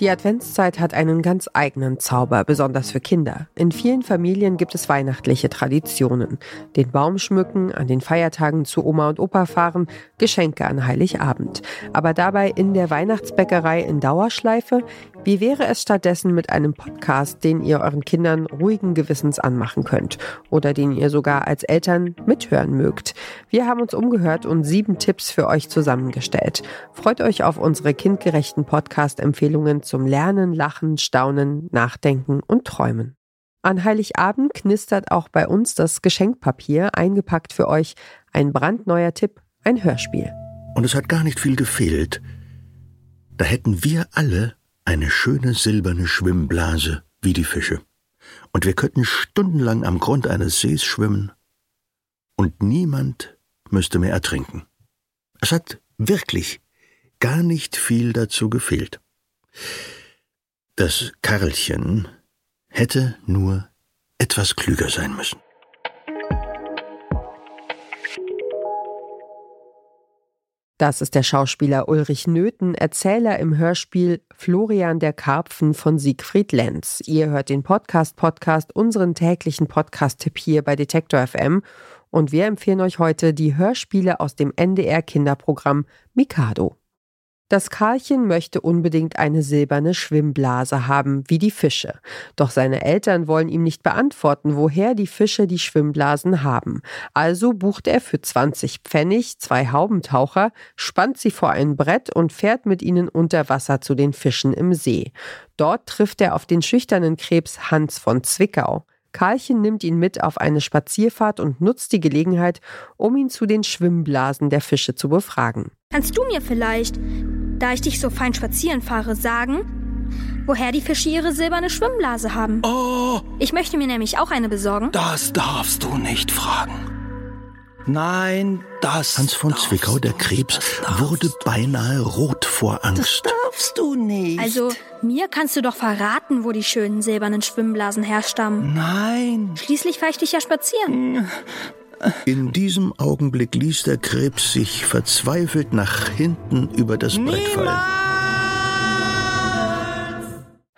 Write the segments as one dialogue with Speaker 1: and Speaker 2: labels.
Speaker 1: Die Adventszeit hat einen ganz eigenen Zauber, besonders für Kinder. In vielen Familien gibt es weihnachtliche Traditionen. Den Baum schmücken, an den Feiertagen zu Oma und Opa fahren, Geschenke an Heiligabend. Aber dabei in der Weihnachtsbäckerei in Dauerschleife? Wie wäre es stattdessen mit einem Podcast, den ihr euren Kindern ruhigen Gewissens anmachen könnt oder den ihr sogar als Eltern mithören mögt? Wir haben uns umgehört und sieben Tipps für euch zusammengestellt. Freut euch auf unsere kindgerechten Podcast-Empfehlungen zum Lernen, Lachen, Staunen, Nachdenken und Träumen. An Heiligabend knistert auch bei uns das Geschenkpapier, eingepackt für euch ein brandneuer Tipp, ein Hörspiel.
Speaker 2: Und es hat gar nicht viel gefehlt. Da hätten wir alle eine schöne silberne Schwimmblase wie die Fische. Und wir könnten stundenlang am Grund eines Sees schwimmen und niemand müsste mehr ertrinken. Es hat wirklich gar nicht viel dazu gefehlt. Das Karlchen hätte nur etwas klüger sein müssen.
Speaker 1: Das ist der Schauspieler Ulrich Nöthen, Erzähler im Hörspiel Florian der Karpfen von Siegfried Lenz. Ihr hört den Podcast Podcast, unseren täglichen Podcast-Tipp hier bei Detektor FM. Und wir empfehlen euch heute die Hörspiele aus dem NDR Kinderprogramm Mikado. Das Karlchen möchte unbedingt eine silberne Schwimmblase haben, wie die Fische. Doch seine Eltern wollen ihm nicht beantworten, woher die Fische die Schwimmblasen haben. Also bucht er für 20 Pfennig zwei Haubentaucher, spannt sie vor ein Brett und fährt mit ihnen unter Wasser zu den Fischen im See. Dort trifft er auf den schüchternen Krebs Hans von Zwickau. Karlchen nimmt ihn mit auf eine Spazierfahrt und nutzt die Gelegenheit, um ihn zu den Schwimmblasen der Fische zu befragen.
Speaker 3: Kannst du mir vielleicht da ich dich so fein spazieren fahre, sagen, woher die Fische ihre silberne Schwimmblase haben.
Speaker 4: Oh!
Speaker 3: Ich möchte mir nämlich auch eine besorgen.
Speaker 4: Das darfst du nicht fragen. Nein, das.
Speaker 2: Hans von Zwickau, der Krebs, wurde beinahe rot vor Angst.
Speaker 4: Das darfst du nicht.
Speaker 3: Also, mir kannst du doch verraten, wo die schönen silbernen Schwimmblasen herstammen.
Speaker 4: Nein.
Speaker 3: Schließlich fahre ich dich ja spazieren.
Speaker 2: In diesem Augenblick ließ der Krebs sich verzweifelt nach hinten über das Brett fallen.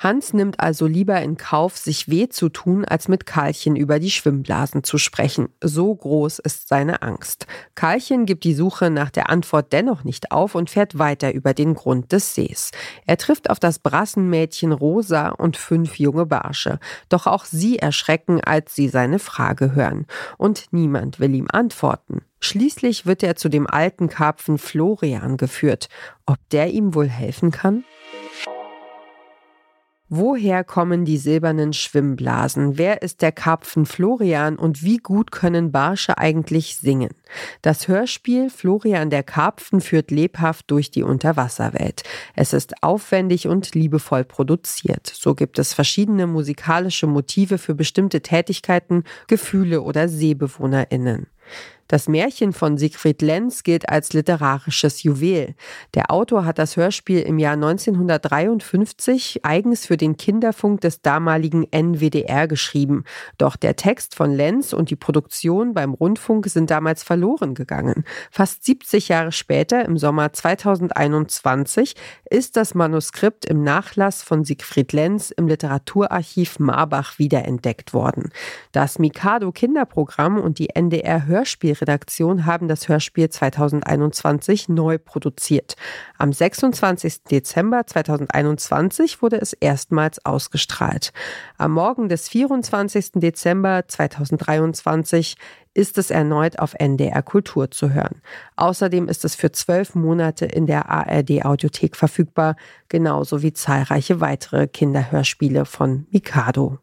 Speaker 1: Hans nimmt also lieber in Kauf, sich weh zu tun, als mit Karlchen über die Schwimmblasen zu sprechen. So groß ist seine Angst. Karlchen gibt die Suche nach der Antwort dennoch nicht auf und fährt weiter über den Grund des Sees. Er trifft auf das Brassenmädchen Rosa und fünf junge Barsche. Doch auch sie erschrecken, als sie seine Frage hören. Und niemand will ihm antworten. Schließlich wird er zu dem alten Karpfen Florian geführt. Ob der ihm wohl helfen kann? Woher kommen die silbernen Schwimmblasen? Wer ist der Karpfen Florian und wie gut können Barsche eigentlich singen? Das Hörspiel Florian der Karpfen führt lebhaft durch die Unterwasserwelt. Es ist aufwendig und liebevoll produziert. So gibt es verschiedene musikalische Motive für bestimmte Tätigkeiten, Gefühle oder SeebewohnerInnen. Das Märchen von Siegfried Lenz gilt als literarisches Juwel. Der Autor hat das Hörspiel im Jahr 1953 eigens für den Kinderfunk des damaligen NWDR geschrieben. Doch der Text von Lenz und die Produktion beim Rundfunk sind damals verloren gegangen. Fast 70 Jahre später, im Sommer 2021, ist das Manuskript im Nachlass von Siegfried Lenz im Literaturarchiv Marbach wiederentdeckt worden. Das Mikado Kinderprogramm und die NDR Hörspiel Redaktion haben das Hörspiel 2021 neu produziert. Am 26. Dezember 2021 wurde es erstmals ausgestrahlt. Am Morgen des 24. Dezember 2023 ist es erneut auf NDR Kultur zu hören. Außerdem ist es für zwölf Monate in der ARD Audiothek verfügbar, genauso wie zahlreiche weitere Kinderhörspiele von Mikado.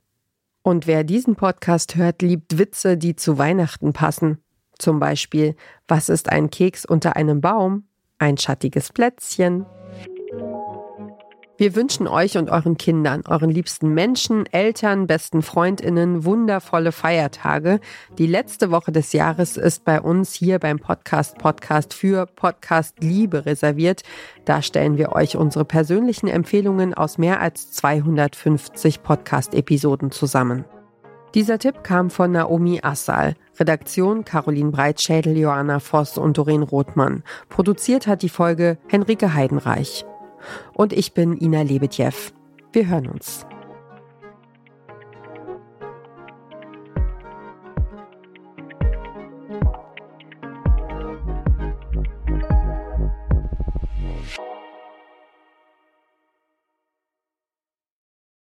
Speaker 1: Und wer diesen Podcast hört, liebt Witze, die zu Weihnachten passen. Zum Beispiel, was ist ein Keks unter einem Baum? Ein schattiges Plätzchen. Wir wünschen euch und euren Kindern, euren liebsten Menschen, Eltern, besten Freundinnen wundervolle Feiertage. Die letzte Woche des Jahres ist bei uns hier beim Podcast Podcast für Podcast Liebe reserviert. Da stellen wir euch unsere persönlichen Empfehlungen aus mehr als 250 Podcast-Episoden zusammen. Dieser Tipp kam von Naomi Assal. Redaktion Caroline Breitschädel, Joanna Voss und Doreen Rothmann. Produziert hat die Folge Henrike Heidenreich. Und ich bin Ina Lebetjew. Wir hören uns.